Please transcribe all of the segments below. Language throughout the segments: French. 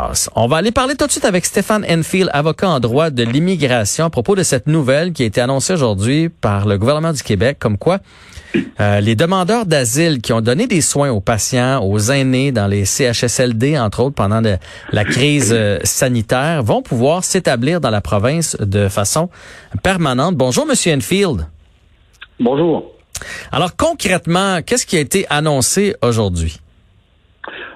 passe. On va aller parler tout de suite avec Stéphane Enfield, avocat en droit de l'immigration, à propos de cette nouvelle qui a été annoncée aujourd'hui par le gouvernement du Québec, comme quoi euh, les demandeurs d'asile qui ont donné des soins aux patients, aux aînés dans les CHSLD, entre autres, pendant la crise euh, sanitaire, vont pouvoir s'établir dans la province de façon permanente. Bonjour, Monsieur Enfield. Bonjour. Alors concrètement, qu'est-ce qui a été annoncé aujourd'hui?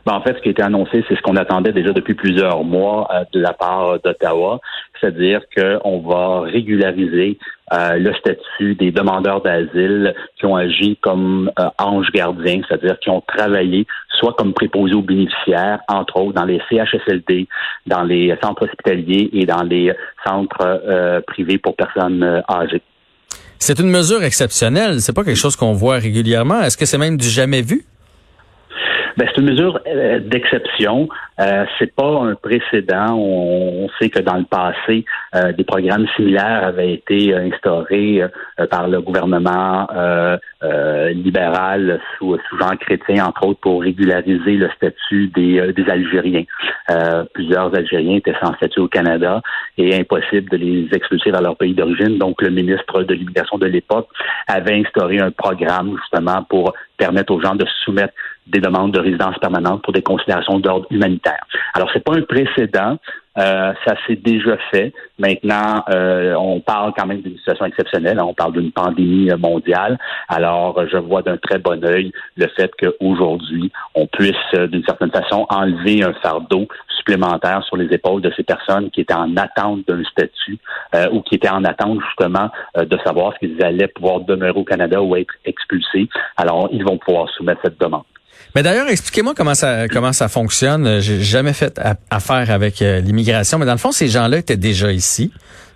Ben, en fait, ce qui a été annoncé, c'est ce qu'on attendait déjà depuis plusieurs mois euh, de la part d'Ottawa, c'est-à-dire qu'on va régulariser euh, le statut des demandeurs d'asile qui ont agi comme euh, anges gardiens, c'est-à-dire qui ont travaillé soit comme préposés aux bénéficiaires, entre autres dans les CHSLD, dans les centres hospitaliers et dans les centres privés pour personnes âgées. C'est une mesure exceptionnelle. C'est pas quelque chose qu'on voit régulièrement. Est-ce que c'est même du jamais vu? Ben, c'est une mesure euh, d'exception. Euh, c'est pas un précédent. On, sait que dans le passé, euh, des programmes similaires avaient été instaurés euh, par le gouvernement libéral sous, sous Jean Chrétien, entre autres, pour régulariser le statut des, des Algériens. plusieurs Algériens étaient sans statut au Canada et impossible de les expulser vers leur pays d'origine. Donc, le ministre de l'immigration de l'époque avait instauré un programme justement pour permettre aux gens de soumettre des demandes de résidence permanente pour des considérations d'ordre humanitaire. Alors, c'est pas un précédent. Euh, ça s'est déjà fait. Maintenant, euh, on parle quand même d'une situation exceptionnelle. On parle d'une pandémie mondiale. Alors, je vois d'un très bon œil le fait qu'aujourd'hui, on puisse, euh, d'une certaine façon, enlever un fardeau supplémentaire sur les épaules de ces personnes qui étaient en attente d'un statut ou qui étaient en attente justement de savoir s'ils allaient pouvoir demeurer au Canada ou être expulsés. Alors, ils vont pouvoir soumettre cette demande. Mais d'ailleurs, expliquez-moi comment ça comment ça fonctionne. J'ai jamais fait affaire avec euh, l'immigration, mais dans le fond, ces gens-là étaient déjà ici.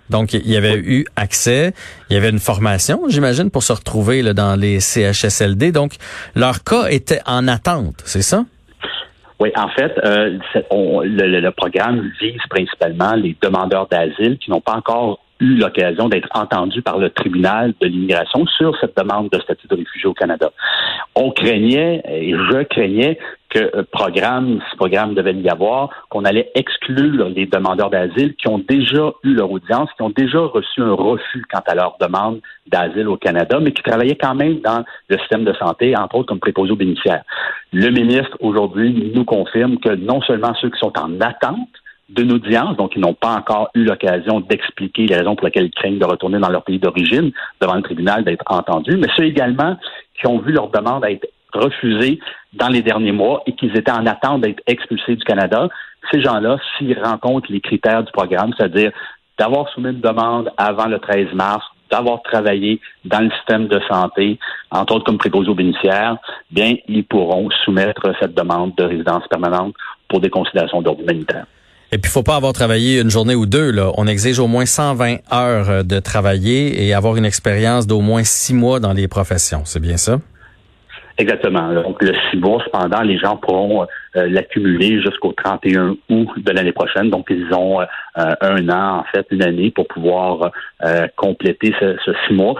Donc, il y avait eu accès, il y avait une formation, j'imagine, pour se retrouver là, dans les CHSLD. Donc, leur cas était en attente, c'est ça? Oui, en fait, euh, le, le, programme vise principalement les demandeurs d'asile qui n'ont pas encore eu l'occasion d'être entendus par le tribunal de l'immigration sur cette demande de statut de réfugié au Canada. On craignait, et je craignais, que euh, programme, ce programme devait y avoir, qu'on allait exclure les demandeurs d'asile qui ont déjà eu leur audience, qui ont déjà reçu un refus quant à leur demande d'asile au Canada, mais qui travaillaient quand même dans le système de santé, entre autres comme préposés aux bénéficiaires. Le ministre, aujourd'hui, nous confirme que non seulement ceux qui sont en attente d'une audience, donc ils n'ont pas encore eu l'occasion d'expliquer les raisons pour lesquelles ils craignent de retourner dans leur pays d'origine devant le tribunal d'être entendus, mais ceux également qui ont vu leur demande être refusée dans les derniers mois et qu'ils étaient en attente d'être expulsés du Canada, ces gens-là, s'ils rencontrent les critères du programme, c'est-à-dire d'avoir soumis une demande avant le 13 mars, d'avoir travaillé dans le système de santé, entre autres comme préposé aux bien, ils pourront soumettre cette demande de résidence permanente pour des considérations d'ordre humanitaire. Et puis, faut pas avoir travaillé une journée ou deux. Là. On exige au moins 120 heures euh, de travailler et avoir une expérience d'au moins six mois dans les professions. C'est bien ça? Exactement. Donc, le six mois, cependant, les gens pourront euh, l'accumuler jusqu'au 31 août de l'année prochaine. Donc, ils ont euh, un an, en fait, une année pour pouvoir compléter ce, ce, six mois.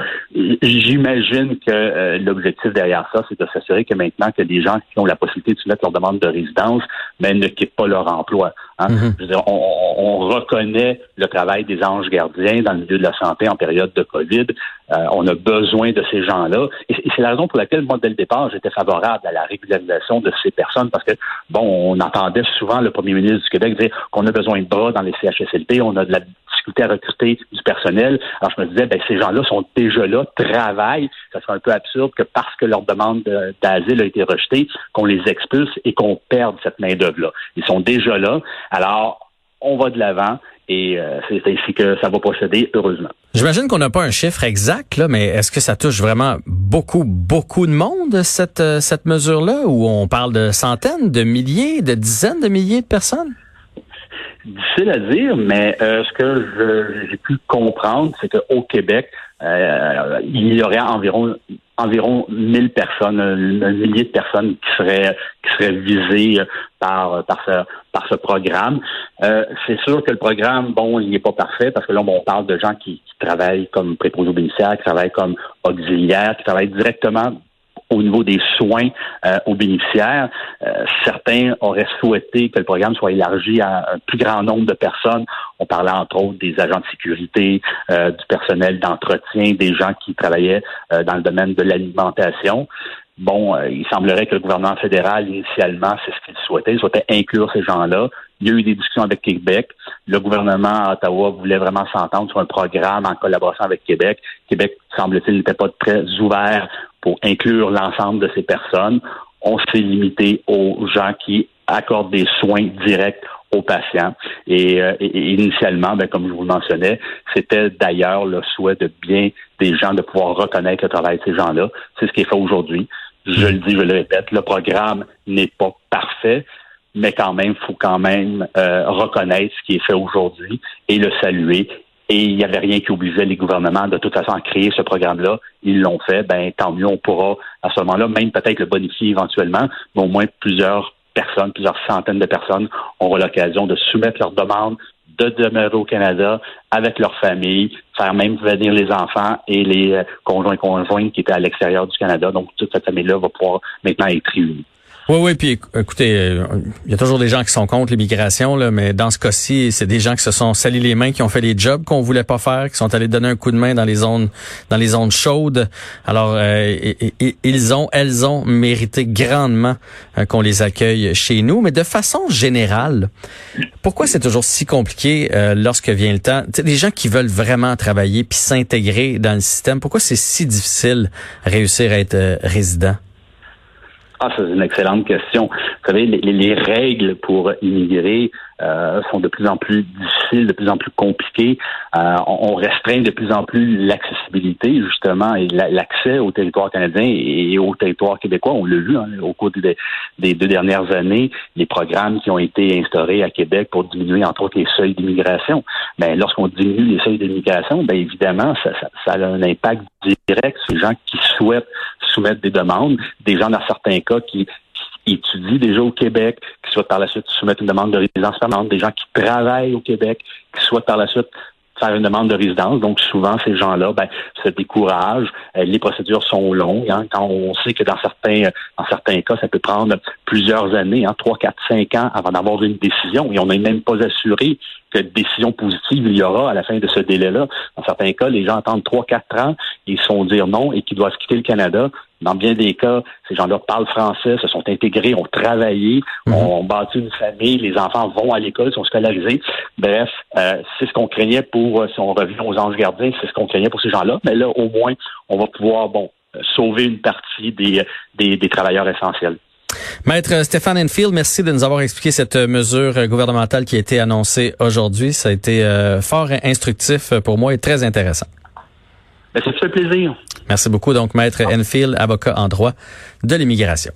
J'imagine que l'objectif derrière ça, c'est de s'assurer que maintenant que les gens qui ont la possibilité de soumettre leur demande de résidence, mais ne quittent pas leur emploi. Hein. Mm-hmm. on, reconnaît le travail des anges gardiens dans le milieu de la santé en période de COVID. Euh, on a besoin de ces gens-là. Et, c'est la raison pour laquelle, moi, dès le départ, j'étais favorable à la régularisation de ces personnes parce que, bon, on entendait souvent le premier ministre du Québec dire qu'on a besoin de bras dans les CHSLP, on a de la difficulté à recruter du personnel. Alors, je me disais, ben, ces gens-là sont déjà là, travaillent. Ça serait un peu absurde que parce que leur demande d'asile a été rejetée, qu'on les expulse et qu'on perde cette main-d'œuvre-là. Ils sont déjà là. Alors, on va de l'avant et euh, c'est ainsi que ça va procéder, heureusement. J'imagine qu'on n'a pas un chiffre exact, là, mais est-ce que ça touche vraiment beaucoup, beaucoup de monde, cette, euh, cette mesure-là, où on parle de centaines, de milliers, de dizaines de milliers de personnes? Difficile à dire, mais euh, ce que j'ai pu comprendre, c'est qu'au Québec, il y aurait environ environ 1000 personnes, un, millier de personnes qui seraient qui seraient visées par par ce par ce programme. Euh, c'est sûr que le programme, bon, il n'est pas parfait parce que là, on parle de gens qui, travaillent comme préposés bénéficiaires, qui travaillent comme auxiliaires, qui travaillent directement au niveau des soins euh, aux bénéficiaires. Euh, certains auraient souhaité que le programme soit élargi à un plus grand nombre de personnes. On parlait entre autres des agents de sécurité, euh, du personnel d'entretien, des gens qui travaillaient dans le domaine de l'alimentation. Bon, il semblerait que le gouvernement fédéral, initialement, c'est ce qu'il souhaitait. Il souhaitait inclure ces gens-là. Il y a eu des discussions avec Québec. Le gouvernement à Ottawa voulait vraiment s'entendre sur un programme en collaboration avec Québec. Québec, semble-t-il, n'était pas très ouvert pour inclure l'ensemble de ces personnes. On s'est limité aux gens qui accordent des soins directs aux patients. Et, euh, initialement, ben, comme je vous le mentionnais, c'était d'ailleurs le souhait de bien des gens de pouvoir reconnaître le travail de ces gens-là. C'est ce qui est fait aujourd'hui. Je le dis, je le répète, le programme n'est pas parfait, mais quand même, il faut quand même euh, reconnaître ce qui est fait aujourd'hui et le saluer et il n'y avait rien qui obligeait les gouvernements de toute façon à créer ce programme-là. Ils l'ont fait, ben tant mieux, on pourra à ce moment-là même peut-être le bonifier éventuellement, mais au moins plusieurs personnes, plusieurs centaines de personnes auront l'occasion de soumettre leurs demandes de demeurer au Canada avec leur famille, faire même venir les enfants et les euh, conjoints conjoints qui étaient à l'extérieur du Canada. Donc toute cette famille-là va pouvoir maintenant être réunie. Oui, oui, puis écoutez, euh, il y a toujours des gens qui sont contre l'immigration, là, mais dans ce cas-ci, c'est des gens qui se sont salis les mains, qui ont fait des jobs qu'on voulait pas faire, qui sont allés donner un coup de main dans les zones, dans les zones chaudes. Alors, euh, ils ont, elles ont mérité grandement euh, qu'on les accueille chez nous. Mais de façon générale, pourquoi c'est toujours si compliqué lorsque vient le temps? Des gens qui veulent vraiment travailler puis s'intégrer dans le système, pourquoi c'est si difficile réussir à être résident? Ah, c'est une excellente question. Vous savez, les, les règles pour immigrer euh, sont de plus en plus difficiles, de plus en plus compliquées. Euh, on, restreint de plus en plus l'accessibilité, justement, et l'accès au territoire canadien et au territoire québécois. On l'a vu hein, au cours des, des, deux dernières années, les programmes qui ont été instaurés à Québec pour diminuer, entre autres, les seuils d'immigration. Mais ben, lorsqu'on diminue les seuils d'immigration, bien évidemment, ça, ça, ça, a un impact direct sur les gens qui souhaitent soumettre des demandes, des gens dans certains cas qui, étudient déjà au Québec, qui souhaitent par la suite soumettre une demande de résidence permanente, des gens qui travaillent au Québec, qui souhaitent par la suite faire une demande de résidence. Donc, souvent, ces gens-là ben, se découragent. Euh, les procédures sont longues. Hein, quand on sait que dans certains, dans certains cas, ça peut prendre plusieurs années, hein, 3, 4, 5 ans avant d'avoir une décision. Et on n'est même pas assuré que décision positive il y aura à la fin de ce délai-là. Dans certains cas, les gens attendent 3, 4 ans, ils se font dire non et qu'ils doivent quitter le Canada. Dans bien des cas, ces gens-là parlent français, se sont intégrés, ont travaillé, mhm. ont bâti une famille, les enfants vont à l'école, sont scolarisés. Bref, euh, c'est ce qu'on craignait pour, euh, si on revient aux anges gardiens, c'est ce qu'on craignait pour ces gens-là. Mais là, au moins, on va pouvoir, bon, euh, sauver une partie des, des, des travailleurs essentiels. Maître Stéphane Enfield, merci de nous avoir expliqué cette mesure gouvernementale qui a été annoncée aujourd'hui. Ça a été fort instructif pour moi et très intéressant. Ben, ça fait plaisir. Merci beaucoup. Donc, Maître Enfield, avocat en droit de l'immigration.